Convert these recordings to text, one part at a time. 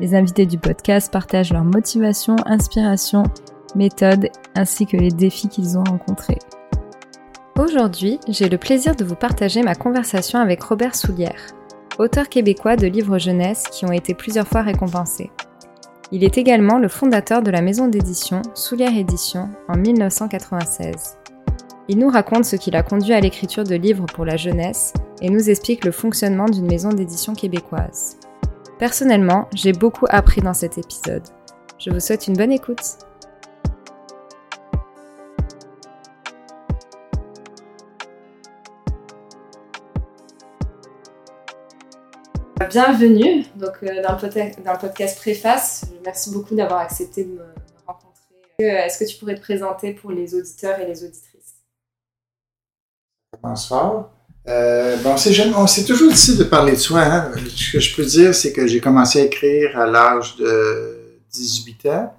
Les invités du podcast partagent leurs motivations, inspirations, méthodes ainsi que les défis qu'ils ont rencontrés. Aujourd'hui, j'ai le plaisir de vous partager ma conversation avec Robert Soulière, auteur québécois de livres jeunesse qui ont été plusieurs fois récompensés. Il est également le fondateur de la maison d'édition Soulière Édition en 1996. Il nous raconte ce qui l'a conduit à l'écriture de livres pour la jeunesse et nous explique le fonctionnement d'une maison d'édition québécoise. Personnellement, j'ai beaucoup appris dans cet épisode. Je vous souhaite une bonne écoute. Bienvenue donc, euh, dans, le podcast Préface. Merci beaucoup d'avoir accepté de me rencontrer. Euh, est-ce que tu pourrais te présenter pour les auditeurs et les auditrices? Bonsoir. Euh, bon, c'est toujours difficile de parler de soi. Hein. Ce que je peux dire, c'est que j'ai commencé à écrire à l'âge de 18 ans,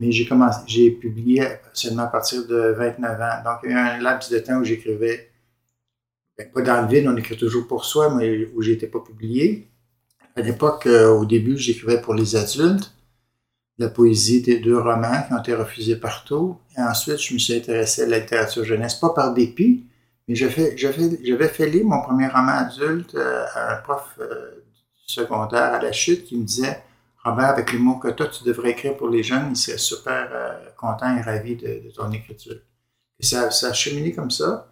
mais j'ai commencé, j'ai publié seulement à partir de 29 ans. Donc, il y a eu un laps de temps où j'écrivais, ben, pas dans le vide, on écrit toujours pour soi, mais où j'étais pas publié. À l'époque, euh, au début, j'écrivais pour les adultes, la poésie des deux romans qui ont été refusés partout. Et ensuite, je me suis intéressé à la littérature jeunesse, pas par dépit, mais j'avais fait, lire mon premier roman adulte euh, à un prof euh, secondaire à la chute qui me disait Robert, avec les mots que toi, tu devrais écrire pour les jeunes, il serait super euh, content et ravi de, ton écriture. Et ça, ça a cheminé comme ça.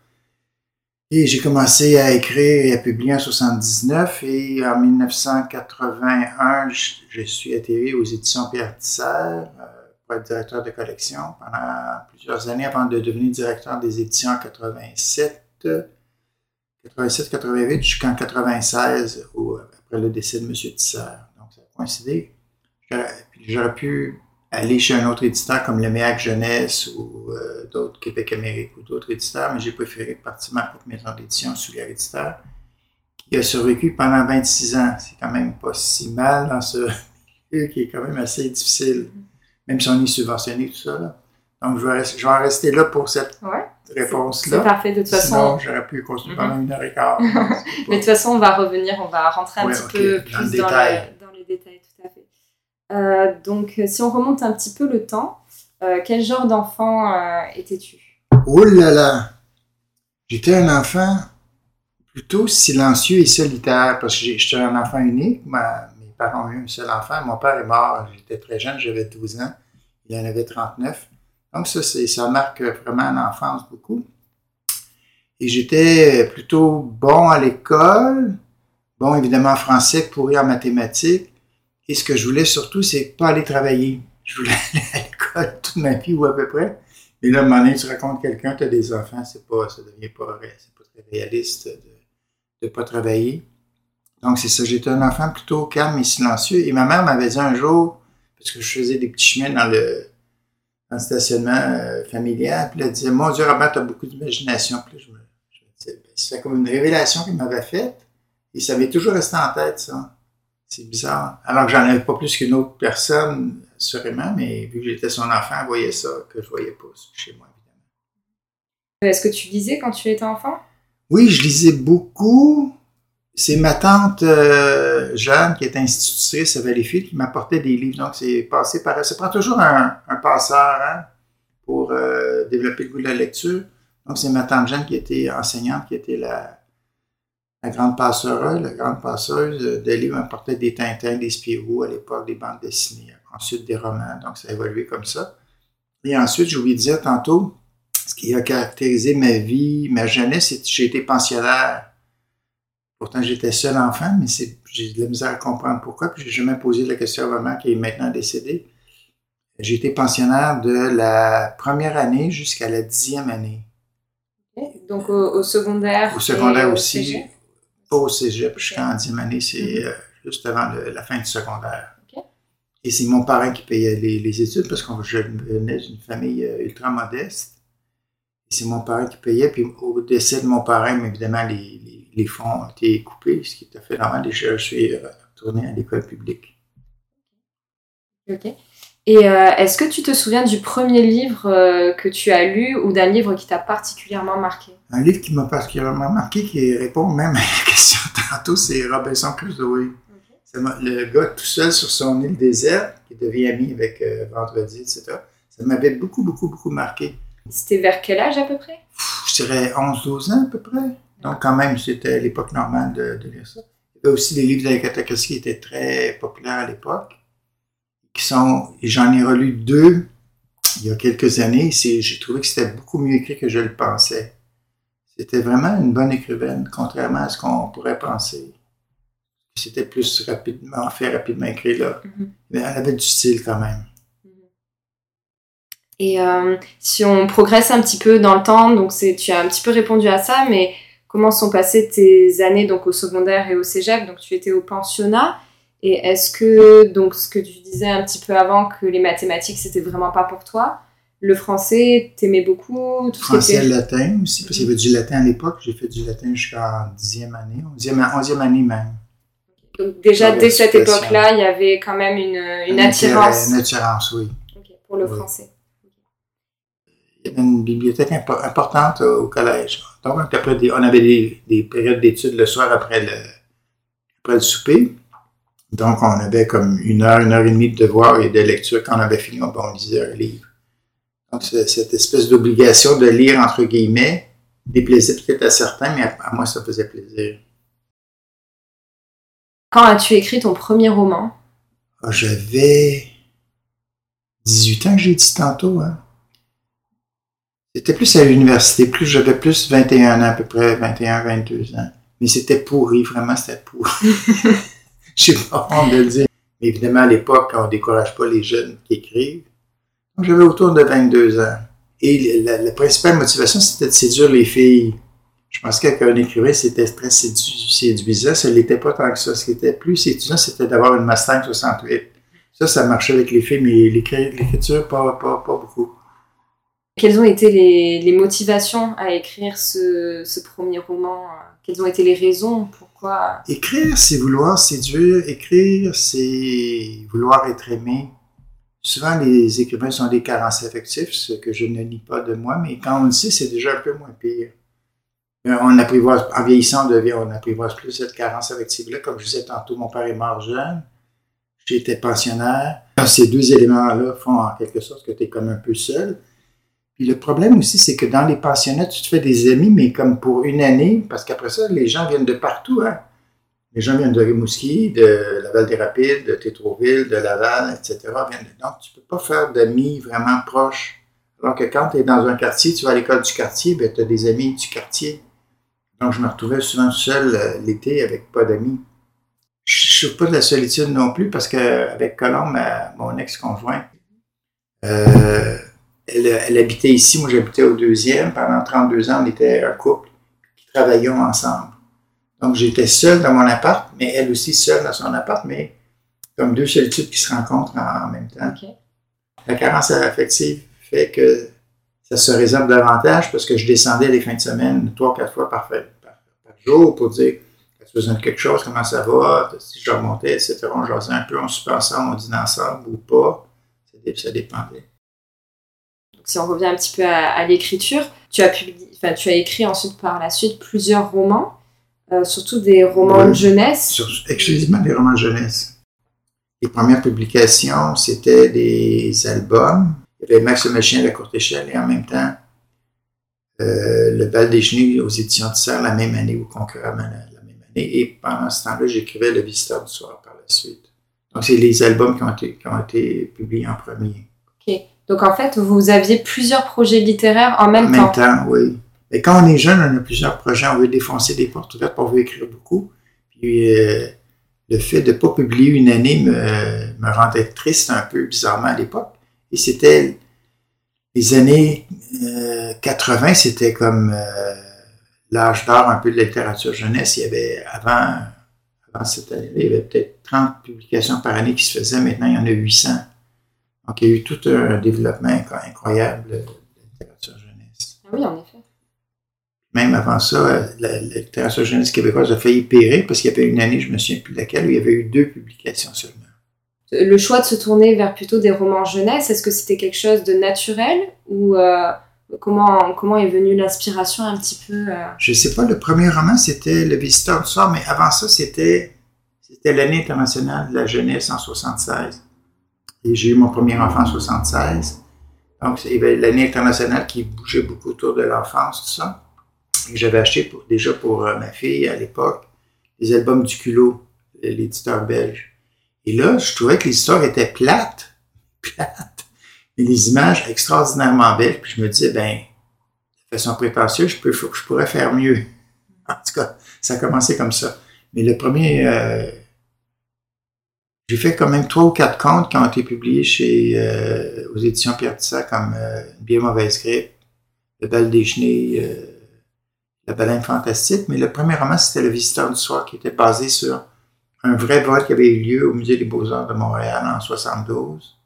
Et j'ai commencé à écrire et à publier en 79 et en 1981, je, suis atterri aux éditions Pierre Tisser pour être directeur de collection pendant plusieurs années avant de devenir directeur des éditions en 87 87-88 jusqu'en 96, après le décès de M. Tisser. Donc, ça a coïncidé. J'aurais pu aller chez un autre éditeur comme le MEAC Jeunesse ou euh, d'autres Québec Amérique ou d'autres éditeurs, mais j'ai préféré partir ma propre maison d'édition sous les éditeur qui a survécu pendant 26 ans. C'est quand même pas si mal dans ce milieu qui est quand même assez difficile, même si on est subventionné, tout ça. Donc, je vais, je vais en rester là pour cette réponse-là. C'est parfait. De toute façon. Sinon, j'aurais pu continuer pendant mhm. une heure et quart. Mais de toute façon, on va revenir, on va rentrer un petit peu plus dans, dans, les détails, tout à fait. Euh, donc, si on remonte un petit peu le temps, euh, quel genre d'enfant euh, étais-tu? Oh là là J'étais un enfant plutôt silencieux et solitaire parce que j'étais un enfant unique. mes parents un seul enfant. Mon père est mort, j'étais très jeune, j'avais 12 ans. Il en avait 39. Donc ça, ça marque vraiment l'enfance beaucoup. Et j'étais plutôt bon à l'école, bon évidemment en français, pourri en mathématiques. Et ce que je voulais surtout, c'est pas aller travailler. Je voulais aller à l'école toute ma vie ou à peu près. Et là, à un moment donné, tu racontes quelqu'un, tu as des enfants, c'est pas, ça devient pas, pas très réaliste de ne pas travailler. Donc, c'est ça. J'étais un enfant plutôt calme et silencieux. Et ma mère m'avait dit un jour, parce que je faisais des petits chemins dans le, stationnement euh, familial. Puis elle disait, mon Dieu, Robert, tu as beaucoup d'imagination. Puis là, je me, disais, ben, c'est comme une révélation qu'il m'avait faite. Et ça m'est toujours resté en tête, ça. C'est bizarre. Alors que j'en avais pas plus qu'une autre personne, sûrement, mais vu que j'étais son enfant, elle voyait ça que je voyais pas chez moi, évidemment. Est-ce que tu lisais quand tu étais enfant? Oui, je lisais beaucoup. C'est ma tante euh, Jeanne, qui est institutrice à Valleyfield, qui m'apportait des livres. Donc, c'est passé par Ça prend toujours un, un passeur hein, pour euh, développer le goût de la lecture. Donc, c'est ma tante Jeanne qui était enseignante, qui était la, la grande passeuse, la grande passeuse de livres. m'apportait des Tintins, des Spirou à l'époque, des bandes dessinées, ensuite des romans. Donc, ça a évolué comme ça. Et ensuite, je vous dire tantôt, ce qui a caractérisé ma vie, ma jeunesse, c'est que j'ai été pensionnaire Pourtant, j'étais seul enfant, mais j'ai de la misère à comprendre pourquoi. Puis, j'ai jamais posé la question à maman qui est maintenant décédée. J'ai été pensionnaire de la première année jusqu'à la dixième année. Donc, au, secondaire? Au secondaire aussi. Pas au cégep, jusqu'en dixième année. C'est, mhm. euh, juste avant le- la fin du secondaire. Et c'est mon parent qui payait les, les études parce que je venais d'une famille euh, ultra modeste. C'est mon parent qui payait. Puis au décès de mon parent, évidemment, les, les, les fonds ont été coupés, ce qui est tout à fait normal. Et je suis euh, retourné à l'école publique. Ok. Et euh, est-ce que tu te souviens du premier livre euh, que tu as lu ou d'un livre qui t'a particulièrement marqué? Un livre qui m'a particulièrement marqué, qui répond même à la question tantôt, c'est Robinson Crusoe. Mo- le gars tout seul sur son île déserte, qui devient ami avec euh, Vendredi, etc. Ça m'avait beaucoup, beaucoup, beaucoup marqué. C'était vers quel âge à peu près? Pff, Je dirais 11-12 ans à peu près. Donc quand même, c'était l'époque normale de, de lire ça. Il y avait aussi des livres Christie qui étaient très populaires à l'époque. Qui sont, j'en ai relu deux il y a quelques années. J'ai trouvé que c'était beaucoup mieux écrit que je le pensais. C'était vraiment une bonne écrivaine, contrairement à ce qu'on pourrait penser. C'était plus rapidement fait, rapidement écrit là. Mhm. Mais elle avait du style quand même. Et euh, si on progresse un petit peu dans le temps, donc c'est, tu as un petit peu répondu à ça, mais comment sont passées tes années donc au secondaire et au cégep? Donc tu étais au pensionnat. Et est-ce que, donc ce que tu disais un petit peu avant, que les mathématiques c'était vraiment pas pour toi? Le français, t'aimais beaucoup? Tout Français, était- latin aussi, parce qu'il y avait du latin à l'époque. J'ai fait du latin jusqu'en dixième année, onzième, onzième année même. Donc déjà dès cette époque-là, il y avait quand même une, une Un attirance Une attirance, oui. Pour le Oui. français. Il y avait une bibliothèque impo- importante au collège. Donc, après des- on avait des, des périodes d'études le soir après le, après le souper. Donc, on avait comme une heure, une heure et demie de devoirs et de lecture. Quand on avait fini, on, on lisait un livre. Donc, cette espèce d'obligation de lire, entre guillemets, déplaisait peut-être à certains, mais à, à moi, ça faisait plaisir. Quand as-tu écrit ton premier roman? Ah, J'avais 18 ans que j'ai dit tantôt. Hein. C'était plus à l'université, plus j'avais plus 21 ans à peu près, 21, 22 ans. Mais c'était pourri, vraiment c'était pourri. Je sais pas honte de le dire. Mais évidemment, à l'époque, on ne décourage pas les jeunes qui écrivent. Donc j'avais autour de 22 ans. Et la, principale motivation, c'était de séduire les filles. Je pensais qu'un écrivain, c'était très sédu- séduisant. Ça ne l'était pas tant que ça. Ce qui était plus séduisant, c'était d'avoir une Mustang 68. Ça, ça marchait avec les filles, mais l'écri- l'écriture, pas, pas, pas beaucoup. Quelles ont été les, motivations à écrire ce, premier roman? Quelles ont été les raisons? Pourquoi? Écrire, c'est vouloir séduire. Écrire, c'est vouloir être aimé. Souvent, les écrivains sont des carences affectives, ce que je ne nie pas de moi, mais quand on le sait, c'est déjà un peu moins pire. Mais On apprivoise, en vieillissant, on, devient, on apprivoise plus cette carence affective-là. Comme je disais tantôt, mon père est mort jeune. J'étais pensionnaire. Ces deux éléments-là font en quelque sorte que tu es comme un peu seul. Le problème aussi, c'est que dans les pensionnats, tu te fais des amis, mais comme pour une année, parce qu'après ça, les gens viennent de partout. Hein? Les gens viennent de Rimouski, de Laval-des-Rapides, de Tétroville, de Laval, etc. Donc, tu ne peux pas faire d'amis vraiment proches. Alors que quand tu es dans un quartier, tu vas à l'école du quartier, ben, tu as des amis du quartier. Donc, je me retrouvais souvent seul euh, l'été avec pas d'amis. Je ne suis pas de la solitude non plus parce qu'avec Colombe, ma- mon ex-conjoint, euh, elle, elle habitait ici, moi j'habitais au deuxième. Pendant 32 ans, on était un couple qui travaillions ensemble. Donc j'étais seul dans mon appart, mais elle aussi seule dans son appart, mais comme deux solitudes qui se rencontrent en, en même temps. La carence affective fait que ça se réserve davantage parce que je descendais les fins de semaine trois, quatre fois par, par, par jour pour dire as-tu besoin de quelque chose, comment ça va, si je remontais, etc. On jasait un peu, on soupait ensemble, on dînait ensemble ou pas. Ça dépendait. Si on revient un petit peu à, à l'écriture, tu as publié, enfin tu as écrit ensuite par la suite plusieurs romans, euh, surtout des romans Ouais. de jeunesse. Sur, exclusivement des romans jeunesse. Les premières publications, c'était des albums. Il y avait Max le Machin à la courte échelle et en même temps euh, Le bal des chenilles aux éditions de Serre la même année ou concurremment la, la même année. Et pendant ce temps-là, j'écrivais Le visiteur du soir par la suite. Donc, c'est les albums qui ont été, qui ont été publiés en premier. Donc en fait, vous aviez plusieurs projets littéraires en même En même temps. temps, oui. Mais quand on est jeune, on a plusieurs projets, on veut défoncer des portes ouvertes, on veut écrire beaucoup. Puis euh, le fait de ne pas publier une année me, me rendait triste un peu bizarrement à l'époque. Et c'était les années euh, 80, c'était comme euh, l'âge d'or un peu de la littérature jeunesse. Il y avait avant, avant cette année il y avait peut-être 30 publications par année qui se faisaient. Maintenant, il y en a 800. Donc, il y a eu tout un développement incroyable de la littérature jeunesse. Ah oui, en effet. Même avant ça, la, la littérature jeunesse québécoise a failli périr parce qu'il y avait une année, je ne me souviens plus de laquelle, où il y avait eu deux publications seulement. Le choix de se tourner vers plutôt des romans jeunesse, est-ce que c'était quelque chose de naturel ou euh, comment, comment est venue l'inspiration un petit peu euh? Je sais pas, le premier roman, c'était Le Visiteur du soir, mais avant ça, c'était, c'était l'année internationale de la jeunesse en 76. Et j'ai eu mon premier enfant en 76. Donc, il y avait l'année internationale qui bougeait beaucoup autour de l'enfance, tout ça. Et j'avais acheté déjà pour euh, ma fille à l'époque les albums du culot, l'éditeur belge. Et là, je trouvais que les histoires étaient plates, plates, et les images extraordinairement belles. Puis je me disais, ben, de façon prétentieuse, je pourrais faire mieux. En tout cas, ça a commencé comme ça. Mais le premier, euh, j'ai fait quand même trois ou quatre contes qui ont été publiés chez, euh, aux éditions Pierre Tissa comme euh, Bien mauvaise grippe, Le bal déjeuner, euh, La baleine fantastique. Mais le premier roman, c'était Le visiteur du soir qui était basé sur un vrai vol qui avait eu lieu au Musée des Beaux-Arts de Montréal en 72,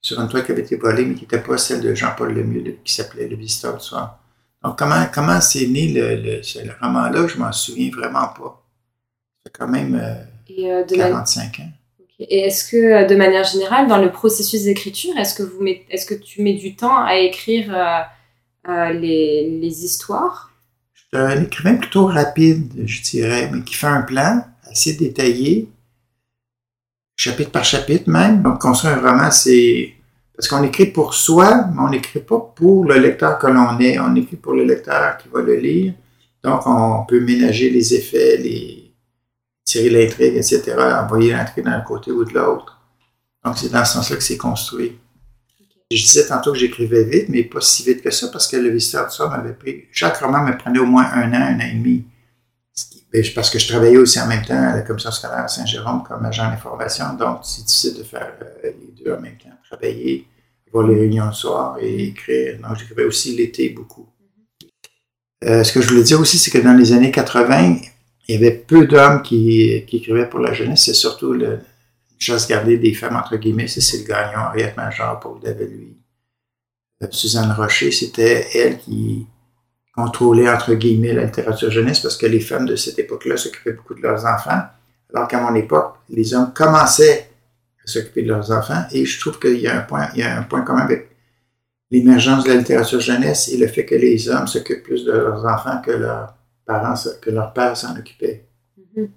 sur une toile qui avait été volée, mais qui n'était pas celle de Jean-Paul Lemieux, qui s'appelait Le Visiteur du soir. Donc, comment, comment c'est né le, le, ce roman-là, je m'en souviens vraiment pas. C'est quand même euh, Et, euh, de 45 ans. Et est-ce que, euh, de manière générale, dans le processus d'écriture, est-ce que, est-ce que tu mets du temps à écrire euh, euh, les, histoires? C'est un écrivain plutôt rapide, je dirais, mais qui fait un plan assez détaillé, chapitre par chapitre même. Donc, construire un roman, c'est... Parce qu'on écrit pour soi, mais on n'écrit pas pour le lecteur que l'on est. On écrit pour le lecteur qui va le lire. Donc, on peut ménager les effets, les tirer l'intrigue, etc., envoyer l'intrigue d'un côté ou de l'autre. Donc, c'est dans ce sens-là que c'est construit. Je disais tantôt que j'écrivais vite, mais pas si vite que ça, parce que le visiteur de ça m'avait pris. Chaque roman me prenait au moins un an, un an et demi. Ben, Parce que je travaillais aussi en même temps à la commission scolaire à Saint-Jérôme comme agent d'information, donc c'est difficile de faire euh, les deux en même temps. Travailler, voir les réunions le soir et écrire. Donc, j'écrivais aussi l'été beaucoup. Euh, ce que je voulais dire aussi, c'est que dans les années 80, il y avait peu d'hommes qui, qui écrivaient pour la jeunesse. C'est surtout le, chasse gardée des femmes, entre guillemets, Cécile Gagnon, Henriette Major, Paul David, lui. Euh, Suzanne Rocher, c'était elle qui contrôlait, entre guillemets, la littérature jeunesse parce que les femmes de cette époque-là s'occupaient beaucoup de leurs enfants. Alors qu'à mon époque, les hommes commençaient à s'occuper de leurs enfants et je trouve qu'il y a un point, il y a un point commun avec l'émergence de la littérature jeunesse et le fait que les hommes s'occupent plus de leurs enfants que leurs parents, que leurs pères s'en occupaient. Mhm.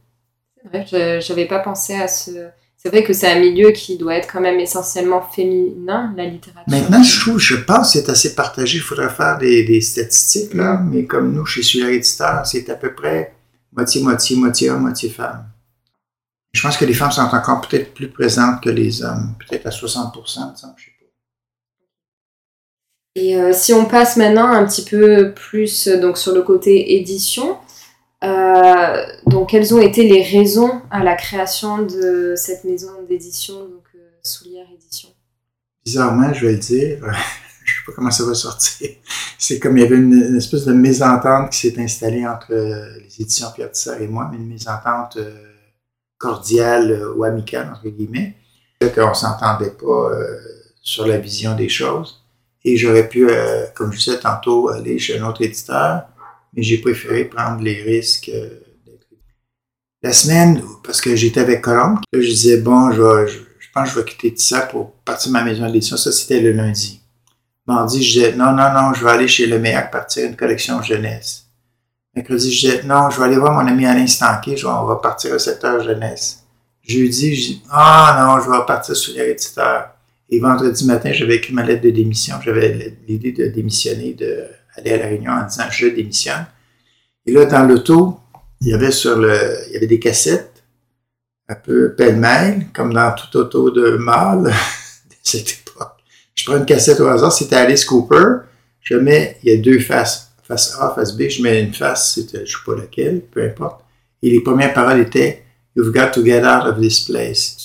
C'est vrai, je n'avais pas pensé à ce... C'est vrai que c'est un milieu qui doit être quand même essentiellement féminin, la littérature. Maintenant, je trouve, je pense que c'est assez partagé. Il faudrait faire des, des statistiques, là, mais comme nous, chez Sulaire Éditeur, c'est à peu près moitié-moitié, moitié homme, moitié femme. Je pense que les femmes sont encore peut-être plus présentes que les hommes, peut-être à 60 il me semble, je sais pas. Et euh, si on passe maintenant un petit peu plus euh, donc, sur le côté édition, euh, donc quelles ont été les raisons à la création de cette maison d'édition, donc euh, Édition? Bizarrement, je vais le dire, je sais pas comment ça va sortir. C'est comme il y avait une, espèce de mésentente qui s'est installée entre les éditions Pierre Tissard et moi, mais une mésentente cordiale ou amicale, entre guillemets. Qu'on s'entendait pas sur la vision des choses. Et j'aurais pu, euh, comme je disais tantôt, aller chez un autre éditeur, mais j'ai préféré prendre les risques euh. La semaine, parce que j'étais avec Colombe, je disais, bon, je, pense que je vais quitter ça pour partir de ma maison d'édition. Ça, c'était le lundi. Mardi, je disais, non, non, non, je vais aller chez Le Méac partir une collection jeunesse. Mercredi, je disais, non, je vais aller voir mon ami Alain Stanquet, on va partir au secteur jeunesse. Jeudi, je dis, ah non, je vais partir sur l'éditeur. Et vendredi matin, j'avais écrit ma lettre de démission. J'avais l'idée de démissionner, d'aller à la réunion en disant, je démissionne. Et là, dans l'auto, il y avait sur le, il y avait des cassettes, un peu pêle-mêle, comme dans tout auto de mâle de cette époque. Je prends une cassette au hasard, c'était Alice Cooper. Je mets, il y a deux faces, face A, face B, je mets une face, c'était, je sais pas laquelle, peu importe. Et les premières paroles étaient, You've got to get out of this place.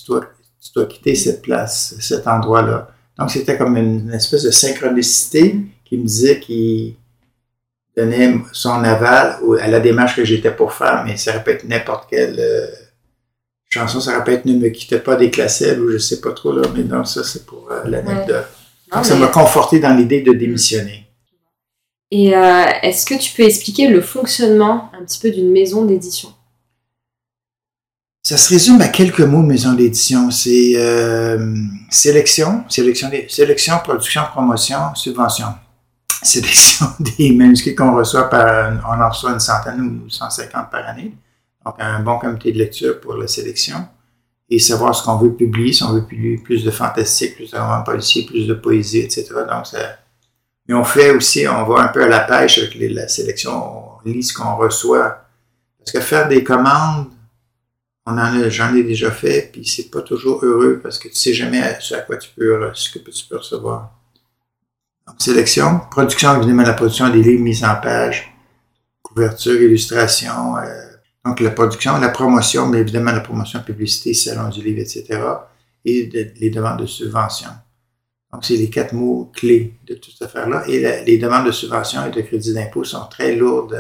Tu dois quitter cette place, cet endroit-là. Donc, c'était comme une, une espèce de synchronicité qui me disait qu'il donnait son aval à la démarche que j'étais pour faire, mais ça aurait pu être n'importe quelle euh, chanson, ça aurait pu être Ne me quitte pas des classelles ou je sais pas trop, là, mais non, ça, c'est pour euh, l'anecdote. Donc, ça m'a conforté dans l'idée de démissionner. Et euh, est-ce que tu peux expliquer le fonctionnement un petit peu d'une maison d'édition? Ça se résume à quelques mots maison d'édition. C'est euh, sélection, sélection, sélection, production, promotion, subvention. Sélection des manuscrits qu'on reçoit par, on en reçoit une centaine ou 150 par année. Donc, un bon comité de lecture pour la sélection et savoir ce qu'on veut publier, si on veut publier plus de fantastique, plus de romans policiers, plus de poésie, etc. Donc, ça, mais on fait aussi, on va un peu à la pêche avec la sélection, on lit ce qu'on reçoit. Parce que faire des commandes, on en a, j'en ai déjà fait, puis c'est pas toujours heureux parce que tu sais jamais ce à quoi tu peux, ce que tu peux recevoir. Donc, sélection, production, évidemment, la production des livres mis en page, couverture, illustration, euh, donc la production, la promotion, mais évidemment la promotion, publicité, salon du livre, etc. Et les demandes de subvention. Donc, c'est les quatre mots clés de toute cette affaire-là. Et les demandes de subvention et de crédit d'impôt sont très lourdes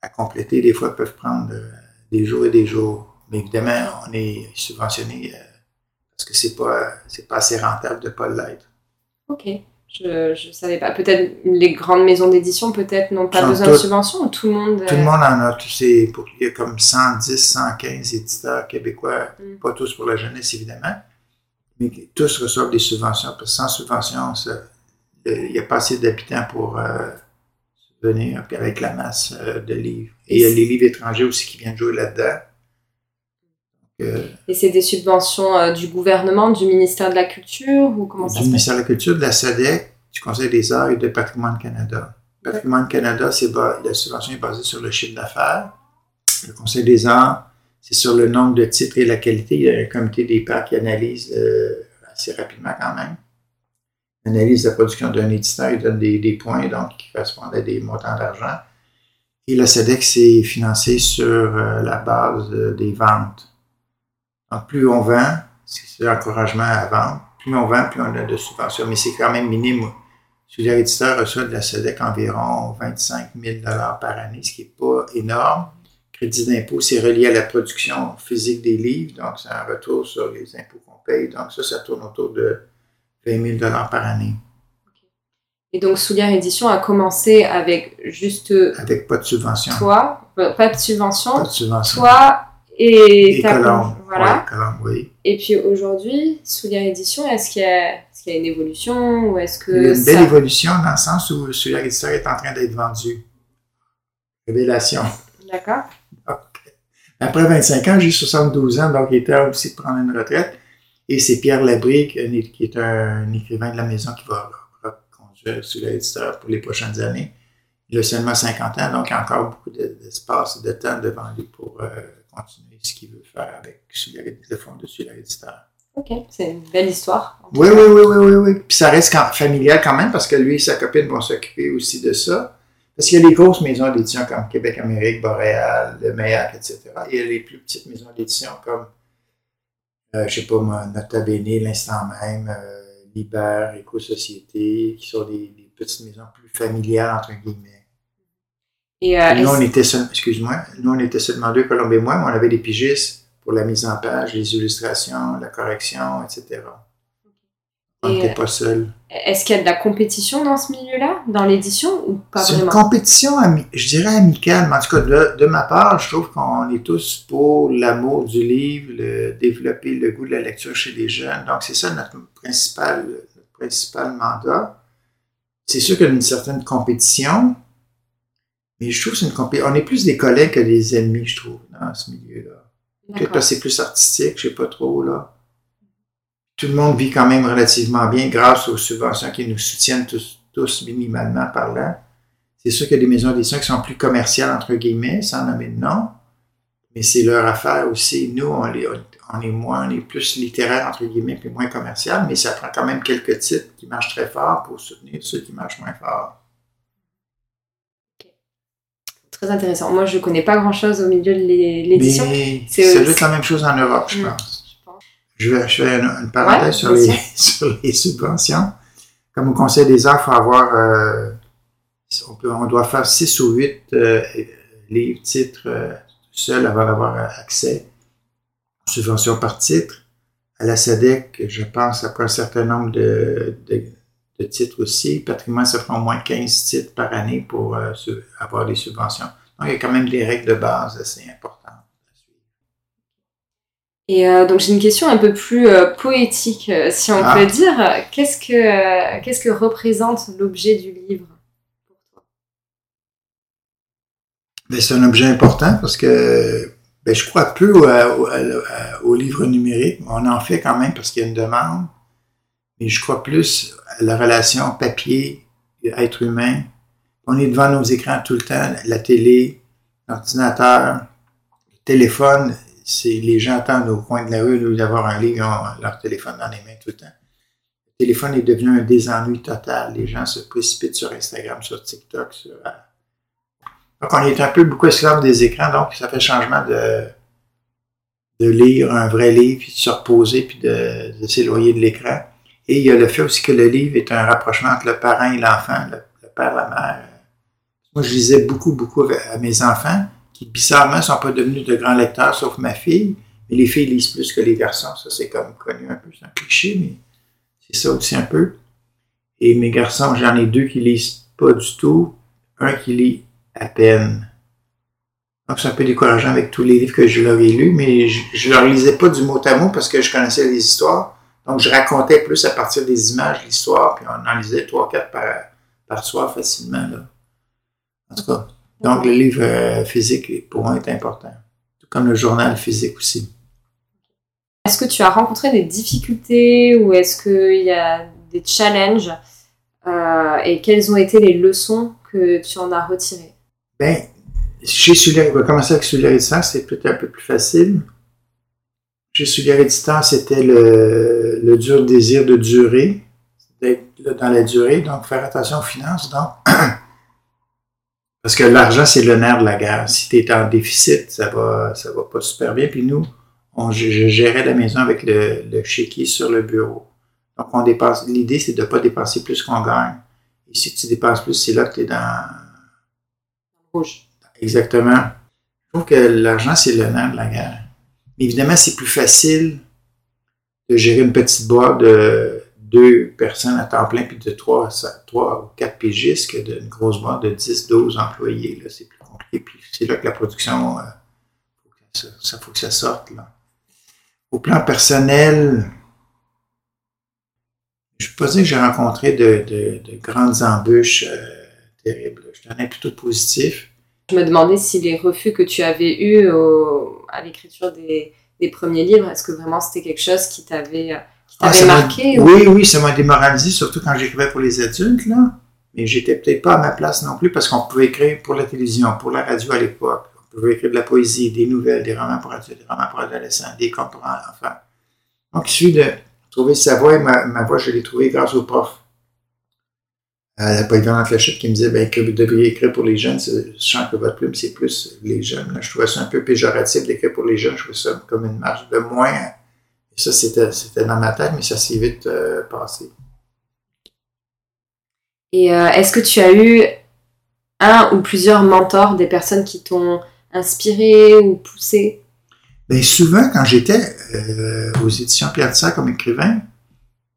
à, compléter. Des fois, peuvent prendre euh, des jours et des jours. Mais évidemment, on est subventionné euh, parce que c'est pas, c'est pas assez rentable de ne pas l'être. OK. Je ne savais pas. Peut-être les grandes maisons d'édition, peut-être, n'ont pas besoin de subvention ou tout le monde. Tout le monde en a. il y a comme 110, 115 éditeurs québécois, mm. pas tous pour la jeunesse, évidemment mais tous reçoivent des subventions, parce que sans subvention, il n'y a pas assez d'habitants pour euh, venir avec la masse euh, de livres. Et il y a les livres étrangers aussi qui viennent jouer là-dedans. Euh, et c'est des subventions du gouvernement, du ministère de la Culture ou comment ça Du ministère de la Culture, de la SADEC, du Conseil des arts et de Patrimoine Canada. Patrimoine Canada, c'est la subvention est basée sur le chiffre d'affaires. Le Conseil des arts, c'est sur le nombre de titres et la qualité. Il y a un comité des pairs qui analyse euh, assez rapidement quand même. Il analyse la production d'un éditeur, il donne des, points donc, qui correspondent à des montants d'argent. Et la SEDEX c'est financé sur euh, la base des ventes. Donc, plus on vend, c'est l'encouragement à vendre, plus on vend, plus on a de subventions. Mais c'est quand même minime. Sur éditeur reçoit de la SEDEC environ 25 000 par année, ce qui n'est pas énorme crédit d'impôt, c'est relié à la production physique des livres, donc c'est un retour sur les impôts qu'on paye. Donc ça, ça tourne autour de 20 000 par année. Et donc Soulière Édition a commencé avec juste... Avec pas de subvention. Toi, pas de subvention. Pas de subvention. Toi et. Voilà. oui. Et puis aujourd'hui, Soulière Édition, est-ce qu'il y, est y, a une évolution ou est-ce que... Il y a une belle évolution dans le sens où Soulière Édition est en train d'être vendu. Révélation. D'accord. Après 25 ans, j'ai 72 ans, donc il était aussi de prendre une retraite. Et c'est Pierre Labrique, qui est un écrivain de la maison qui va conduire sous l'éditeur pour les prochaines années. Il a seulement 50 ans, donc il a encore beaucoup d'espace et de temps devant lui pour euh, continuer ce qu'il veut faire avec le fond de l'éditeur. OK, c'est une belle histoire. Oui, oui, oui, oui, oui, oui. Puis ça reste familial quand même parce que lui et sa copine vont s'occuper aussi de ça. Parce qu'il y a les grosses maisons d'édition comme Québec Amérique, Boréal, Le Meillac, etc. Et il y a les plus petites maisons d'édition comme, euh, je sais pas moi, Nota Bene, L'Instant même, euh, Liber, Éco-Société, qui sont des, petites maisons plus familiales, entre guillemets. Et, euh, nous, on était, excuse-moi, nous, on était seulement deux, Colombe et moi, mais on avait des pigistes pour la mise en page, les illustrations, la correction, etc. On n'était pas seul. Est-ce qu'il y a de la compétition dans ce milieu-là, dans l'édition, ou pas vraiment? C'est une compétition, je dirais, amicale. Mais en tout cas, de, ma part, je trouve qu'on est tous pour l'amour du livre, le, développer le goût de la lecture chez les jeunes. Donc, c'est ça notre principal, notre principal mandat. C'est sûr qu'il y a une certaine compétition, mais je trouve que c'est une compétition. On est plus des collègues que des ennemis, je trouve, dans ce milieu-là. Peut-être que c'est plus artistique, je sais pas trop, là tout le monde vit quand même relativement bien grâce aux subventions qui nous soutiennent tous, tous minimalement parlant. C'est sûr qu'il y a des maisons d'édition qui sont plus commerciales, entre guillemets, sans nommer de nom, mais c'est leur affaire aussi. Nous, on, on est moins, on est plus littéraire, entre guillemets, puis moins commercial, mais ça prend quand même quelques titres qui marchent très fort pour soutenir ceux qui marchent moins fort. Très intéressant. Moi, je ne connais pas grand-chose au milieu de l'édition. C'est juste la même chose en Europe, je mm. pense. Je vais faire une, parenthèse sur, les, sur, les, subventions. Comme au Conseil des arts, il faut avoir, euh, on, doit faire 6 ou 8 euh, livres, titres euh, seuls avant d'avoir accès aux subvention par titre. À la SADEC, je pense, après un certain nombre de, de, titres aussi. Patrimoine, ça prend au moins 15 titres par année pour euh, avoir des subventions. Donc, il y a quand même des règles de base assez importantes. Et euh, donc j'ai une question un peu plus euh, poétique, si on ah. peut dire. Qu'est-ce que, qu'est-ce que représente l'objet du livre pour toi? Ben, C'est un objet important parce que ben, je crois peu au, livre numérique. On en fait quand même parce qu'il y a une demande. Mais je crois plus à la relation papier-être humain. On est devant nos écrans tout le temps, la télé, l'ordinateur, le téléphone. C'est, les gens attendent au coin de la rue d'avoir un livre, ils ont leur téléphone dans les mains tout le temps. Le téléphone est devenu un désennui total. Les gens se précipitent sur Instagram, sur TikTok, sur euh, donc, on est un peu beaucoup esclave des écrans, donc ça fait changement de, de lire un vrai livre, puis de se reposer, puis de, s'éloigner de l'écran. Et il y a le fait aussi que le livre est un rapprochement entre le parent et l'enfant, le, père la mère. Moi, je lisais beaucoup, beaucoup à mes enfants, qui bizarrement ne sont pas devenus de grands lecteurs, sauf ma fille. Mais les filles lisent plus que les garçons. Ça, c'est comme connu un peu, c'est un cliché, mais c'est ça aussi un peu. Et mes garçons, j'en ai deux qui lisent pas du tout. Un qui lit à peine. Donc, c'est un peu décourageant avec tous les livres que je leur ai lus, mais je ne leur lisais pas du mot à mot parce que je connaissais les histoires. Donc, je racontais plus à partir des images l'histoire, puis on en lisait trois, quatre par, par soir facilement. Là. En tout cas, donc le livre euh, physique, pour moi, est important. Tout comme le journal physique aussi. Est-ce que tu as rencontré des difficultés ou est-ce qu'il y a des challenges euh, et quelles ont été les leçons que tu en as retirées? Ben, chez Sulier, on va commencer avec Sulier c'est peut-être un peu plus facile. Chez Sulier c'était le, le, dur désir de durer, d'être dans la durée, donc faire attention aux finances. Donc, parce que l'argent, c'est le nerf de la guerre. Si tu es en déficit, ça va, ça va pas super bien. Puis nous, on, je, gérais la maison avec le, le chéquier sur le bureau. Donc, on dépense. L'idée, c'est de ne pas dépenser plus qu'on gagne. Et si tu dépenses plus, c'est là que tu es dans, rouge. Exactement. Je trouve que l'argent, c'est le nerf de la guerre. Évidemment, c'est plus facile de gérer une petite boîte de deux personnes à temps plein puis de trois, trois ou quatre pigistes que d'une grosse boîte de 10, 12 employés. C'est plus compliqué. Puis c'est là que la production, euh, ça, faut que ça sorte. Au plan personnel, je ne peux pas dire que j'ai rencontré de, grandes embûches. Euh, terrible. Je tenais plutôt positif. Je me demandais si les refus que tu avais eus à l'écriture des, premiers livres, est-ce que vraiment c'était quelque chose qui t'avait ah, marqué Oui, oui, ça m'a démoralisé, surtout quand j'écrivais pour les adultes. Là. Mais j'étais peut-être pas à ma place non plus parce qu'on pouvait écrire pour la télévision, pour la radio à l'époque. On pouvait écrire de la poésie, des nouvelles, des romans pour adultes, des romans pour adolescents, des contes pour enfants. Donc, il suffit de trouver sa voix et ma, ma voix, je l'ai trouvée grâce au prof à la polyvalente La Chute qui me disait ben, que vous devriez écrire pour les jeunes, sachant que votre plume, c'est plus les jeunes. Je trouvais ça un peu péjoratif d'écrire pour les jeunes. Je trouvais ça comme une marge de moins. Et ça, c'était, dans ma tête, mais ça s'est vite euh, passé. Et euh, est-ce que tu as eu un ou plusieurs mentors, des personnes qui t'ont inspiré ou poussé? Bien, souvent, quand j'étais euh, aux éditions Pierre comme écrivain,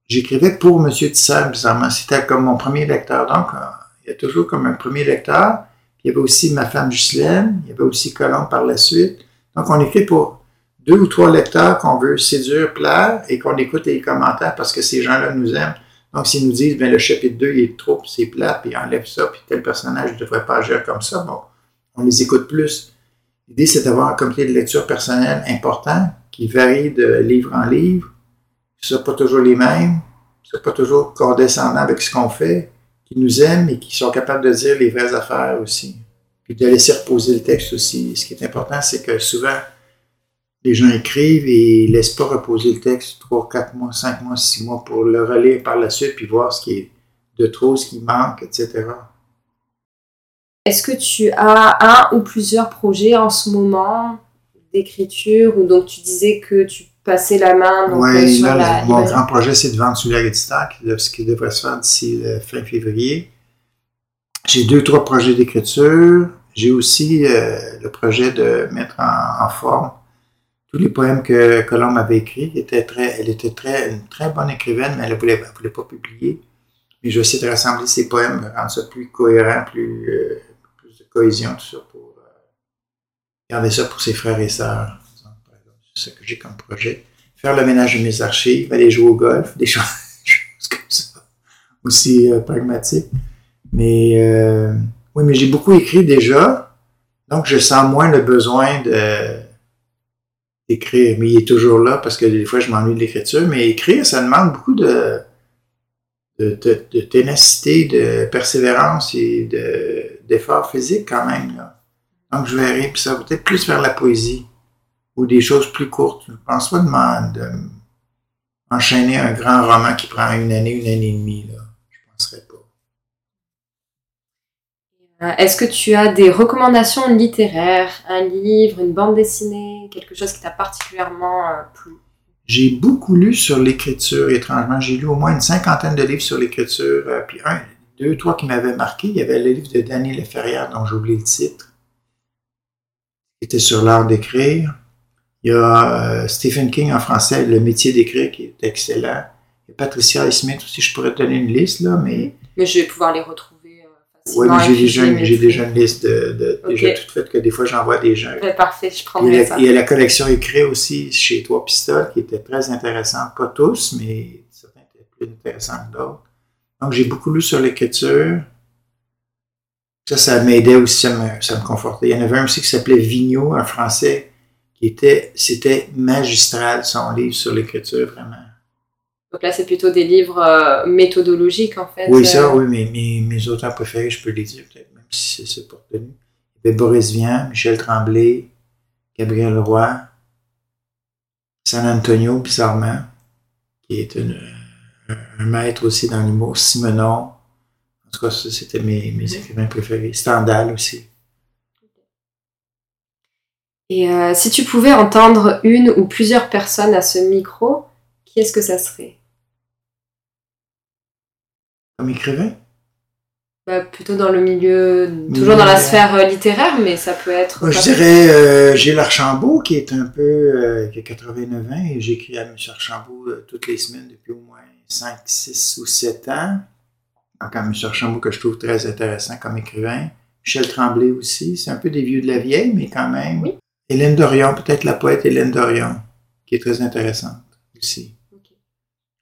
j'écrivais pour M. Tissel, bizarrement. C'était comme mon premier lecteur. Donc, euh, il y a toujours comme un premier lecteur. il y avait aussi ma femme Ghislaine. Il y avait aussi Colombe par la suite. Donc, on écrit pour deux ou trois lecteurs qu'on veut séduire, plaire et qu'on écoute les commentaires parce que ces gens-là nous aiment. Donc, s'ils nous disent, ben, le chapitre 2, il est trop, c'est plat, puis enlève ça, puis tel personnage ne devrait pas agir comme ça, bon, on les écoute plus. L'idée, c'est d'avoir un comité de lecture personnel important qui varie de livre en livre ne sont pas toujours les mêmes, ne sont pas toujours condescendants avec ce qu'on fait, qui nous aiment et qui sont capables de dire les vraies affaires aussi. Puis de laisser reposer le texte aussi. Ce qui est important, c'est que souvent, les gens écrivent et ne laissent pas reposer le texte 3, 4 mois, 5 mois, 6 mois pour le relire par la suite puis voir ce qui est de trop, ce qui manque, etc. Est-ce que tu as un ou plusieurs projets en ce moment d'écriture ou donc tu disais que tu passer la main donc, sur la, mon grand projet, c'est de vendre sur Éditeur, ce qui devrait se faire d'ici fin février. J'ai deux, trois projets d'écriture. J'ai aussi euh, le projet de mettre en, forme tous les poèmes que Colombe avait écrits. Était très, elle était très, une très bonne écrivaine, mais elle ne voulait, voulait, pas publier. Mais je vais essayer de rassembler ses poèmes, rendre ça plus cohérent, plus, euh, plus de cohésion, tout ça, pour euh, garder ça pour ses frères et sœurs. Ce que j'ai comme projet. Faire le ménage de mes archives, aller jouer au golf, des choses, comme ça. Aussi euh, pragmatique. Mais euh, oui, mais j'ai beaucoup écrit déjà. Donc, je sens moins le besoin d'écrire. Mais il est toujours là parce que des fois, je m'ennuie de l'écriture. Mais écrire, ça demande beaucoup de, de, ténacité, de persévérance et d'effort physique quand même. Donc, je verrai, puis ça va peut-être plus vers la poésie ou des choses plus courtes. Je ne pense pas de, de enchaîner un grand roman qui prend une année, une année et demie. Là. Je ne penserais pas. Euh, est-ce que tu as des recommandations littéraires, un livre, une bande dessinée, quelque chose qui t'a particulièrement euh, plu? J'ai beaucoup lu sur l'écriture, étrangement. J'ai lu au moins une cinquantaine de livres sur l'écriture. Euh, puis un, deux, trois qui m'avaient marqué. Il y avait le livre de Daniel Leferrière, dont j'ai oublié le titre, qui était sur l'art d'écrire. Il y a Stephen King en français, Le métier d'écrire, qui est excellent. Il y a Patricia Smith aussi, je pourrais te donner une liste, là, mais... Mais je vais pouvoir les retrouver. Oui, mais j'ai déjà, une liste de, de déjà toute faite que des fois j'envoie des gens. parfait, je prendrai ça. Il y a la collection écrite aussi chez Trois Pistoles qui était très intéressante. Pas tous, mais certains étaient plus intéressants que d'autres. Donc j'ai beaucoup lu sur l'écriture. Ça, ça m'aidait aussi, ça me, ça me confortait. Il y en avait un aussi qui s'appelait Vigneault, un français, qui était, c'était magistral son livre sur l'écriture, vraiment. Donc là, c'est plutôt des livres euh, méthodologiques, en fait. Oui, ça, euh. oui, mais mes, mes auteurs préférés, je peux les dire peut-être, même si c'est pas tenu. Il y avait Boris Vian, Michel Tremblay, Gabriel Roy, San Antonio, bizarrement, qui est un, maître aussi dans l'humour, Simonon. En tout cas, c'était mes, mes écrivains préférés. Stendhal aussi. Et euh, si tu pouvais entendre une ou plusieurs personnes à ce micro, qui est-ce que ça serait? Comme écrivain? Bah, Plutôt dans le milieu, toujours dans la sphère euh, littéraire, mais ça peut être. Moi, je dirais euh, Gilles Archambault, qui est un peu. Euh, qui a 89 ans, et j'écris à M. Archambault euh, toutes les semaines depuis au moins 5, 6 ou 7 ans. Donc, à M. Archambault, que je trouve très intéressant comme écrivain. Michel Tremblay aussi, c'est un peu des vieux de la vieille, mais quand même. Oui. Hélène Dorion, peut-être la poète Hélène Dorion, qui est très intéressante aussi.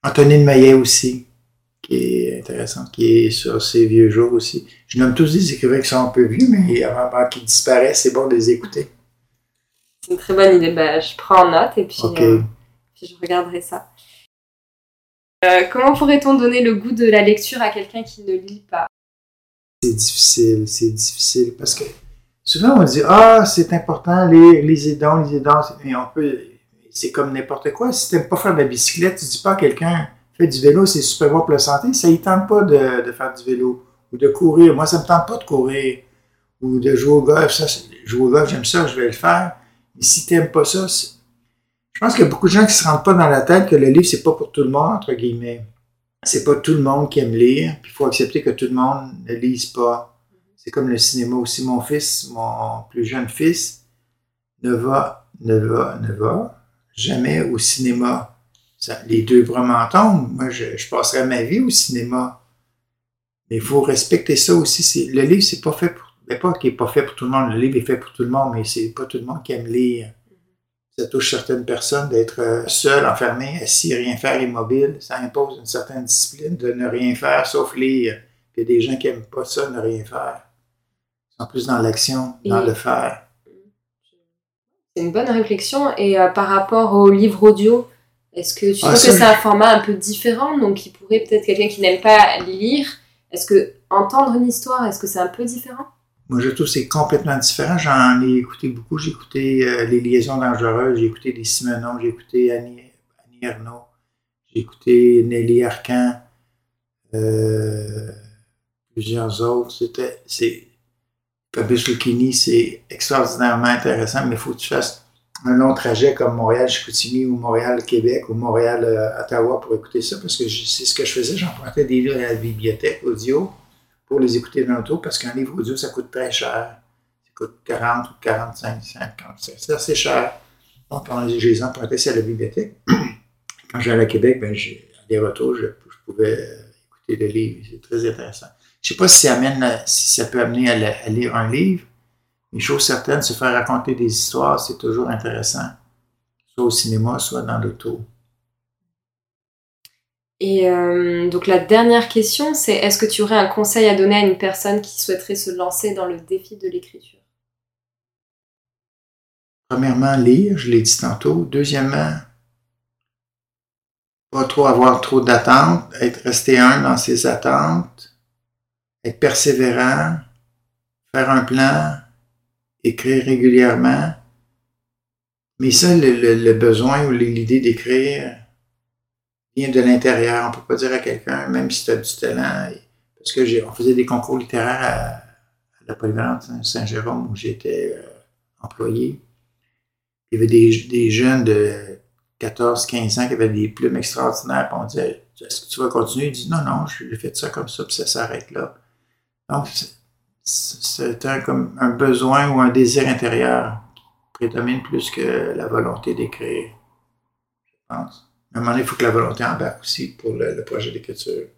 Antonine Maillet aussi qui est intéressante, qui est sur ses vieux jours aussi. Je nomme tous des écrivains qui sont un peu vieux, mais avant qu'ils disparaissent, c'est bon de les écouter. C'est une très bonne idée. Ben, je prends en note et puis, euh, je regarderai ça. Euh, comment pourrait-on donner le goût de la lecture à quelqu'un qui ne lit pas? C'est difficile, c'est difficile parce que souvent on dit Ah, c'est important, lire, lisez donc, lisez donc. Mais on peut, c'est comme n'importe quoi. Si tu n'aimes pas faire de la bicyclette, tu dis pas à quelqu'un fait du vélo, c'est super bon pour la santé. Ça ne tente pas de, faire du vélo ou de courir. Moi, ça ne me tente pas de courir ou de jouer au golf. Ça, jouer au golf, j'aime ça, je vais le faire. Mais si tu n'aimes pas ça, je pense qu'il y a beaucoup de gens qui ne se rendent pas dans la tête que le livre, c'est pas pour tout le monde, entre guillemets. C'est pas tout le monde qui aime lire. Puis il faut accepter que tout le monde ne lise pas. C'est comme le cinéma aussi. Mon fils, mon plus jeune fils, ne va, ne va, ne va jamais au cinéma les deux bras tombent. Moi, je, passerai ma vie au cinéma. Mais il faut respecter ça aussi. Le livre, c'est pas fait pour. Mais pas qu'il n'est pas fait pour tout le monde. Le livre est fait pour tout le monde, mais c'est pas tout le monde qui aime lire. Ça touche certaines personnes d'être euh, seul, enfermé, assis, rien faire, immobile. Ça impose une certaine discipline de ne rien faire sauf lire. il y a des gens qui n'aiment pas ça, ne rien faire. En plus dans l'action, dans le faire. C'est une bonne réflexion. Et euh, par rapport au livre audio, est-ce que tu trouves ah, que c'est un format un peu différent, donc qui pourrait peut-être quelqu'un qui n'aime pas lire, est-ce que entendre une histoire, est-ce que c'est un peu différent? Moi, je trouve que c'est complètement différent. J'en ai écouté beaucoup. J'ai écouté euh, Les Liaisons dangereuses, j'ai écouté Des Simonon, j'ai écouté Annie, Annie Ernaux, j'ai écouté Nelly Arcan, euh, plusieurs autres. C'était, c'est, Fabrice Lucchini, c'est extraordinairement intéressant, mais il faut que tu fasses un long trajet comme Montréal-Chicoutimi ou Montréal-Québec ou Montréal-Ottawa pour écouter ça, parce que c'est ce que je faisais, j'empruntais des livres à la bibliothèque audio pour les écouter dans l'auto, parce qu'un livre audio, ça coûte très cher. Ça coûte 40 ou 45, 50, c'est assez cher. Donc, je les empruntais, à la bibliothèque. Quand j'allais à Québec, ben, à des retours, je, pouvais écouter des livres. C'est très intéressant. Je sais pas si ça, amène, si ça peut amener à, lire un livre. Une chose certaine, se faire raconter des histoires, c'est toujours intéressant. Soit au cinéma, soit dans l'auto. Et euh, donc la dernière question, c'est est-ce que tu aurais un conseil à donner à une personne qui souhaiterait se lancer dans le défi de l'écriture? Premièrement, lire, je l'ai dit tantôt. Deuxièmement, pas trop avoir trop d'attentes, être resté un dans ses attentes, être persévérant, faire un plan, écrire régulièrement. Mais ça, le besoin ou l'idée d'écrire, vient de l'intérieur. On peut pas dire à quelqu'un, même si tu as du talent, parce que j'ai, on faisait des concours littéraires à, la polyvalente Saint-Jérôme où j'étais euh, employé. Il y avait des, des jeunes de 14, 15 ans qui avaient des plumes extraordinaires. on disait, est-ce que tu vas continuer? Il dit, non, non, j'ai fait ça comme ça, puis ça s'arrête là. Donc, c'est un, comme un besoin ou un désir intérieur qui prédomine plus que la volonté d'écrire, je pense. À un moment donné, il faut que la volonté embarque aussi pour le, projet d'écriture.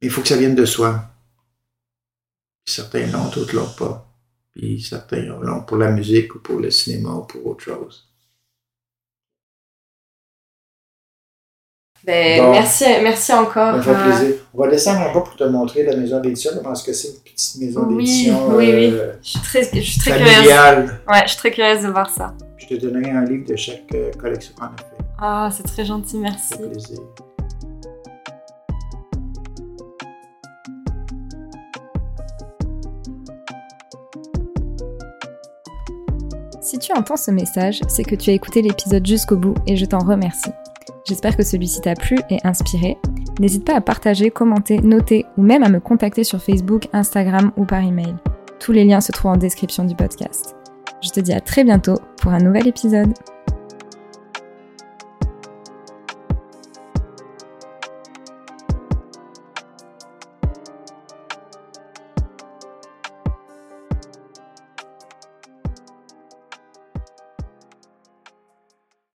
Il faut que ça vienne de soi. certains l'ont, d'autres l'ont pas. Puis certains l'ont pour la musique ou pour le cinéma ou pour autre chose. Ben, merci, merci encore. Ça me fait euh, plaisir. On va descendre un peu pour te montrer la maison d'édition. Je pense que c'est une petite maison d'édition. Oui, oui, oui. Je suis très, je suis très curieuse. Ouais, je suis très curieuse de voir ça. Je te donnerai un livre de chaque euh, collection qu'on a fait. Ah, c'est très gentil, merci. Si tu entends ce message, c'est que tu as écouté l'épisode jusqu'au bout et je t'en remercie. J'espère que celui-ci t'a plu et inspiré. N'hésite pas à partager, commenter, noter ou même à me contacter sur Facebook, Instagram ou par email. Tous les liens se trouvent en description du podcast. Je te dis à très bientôt pour un nouvel épisode.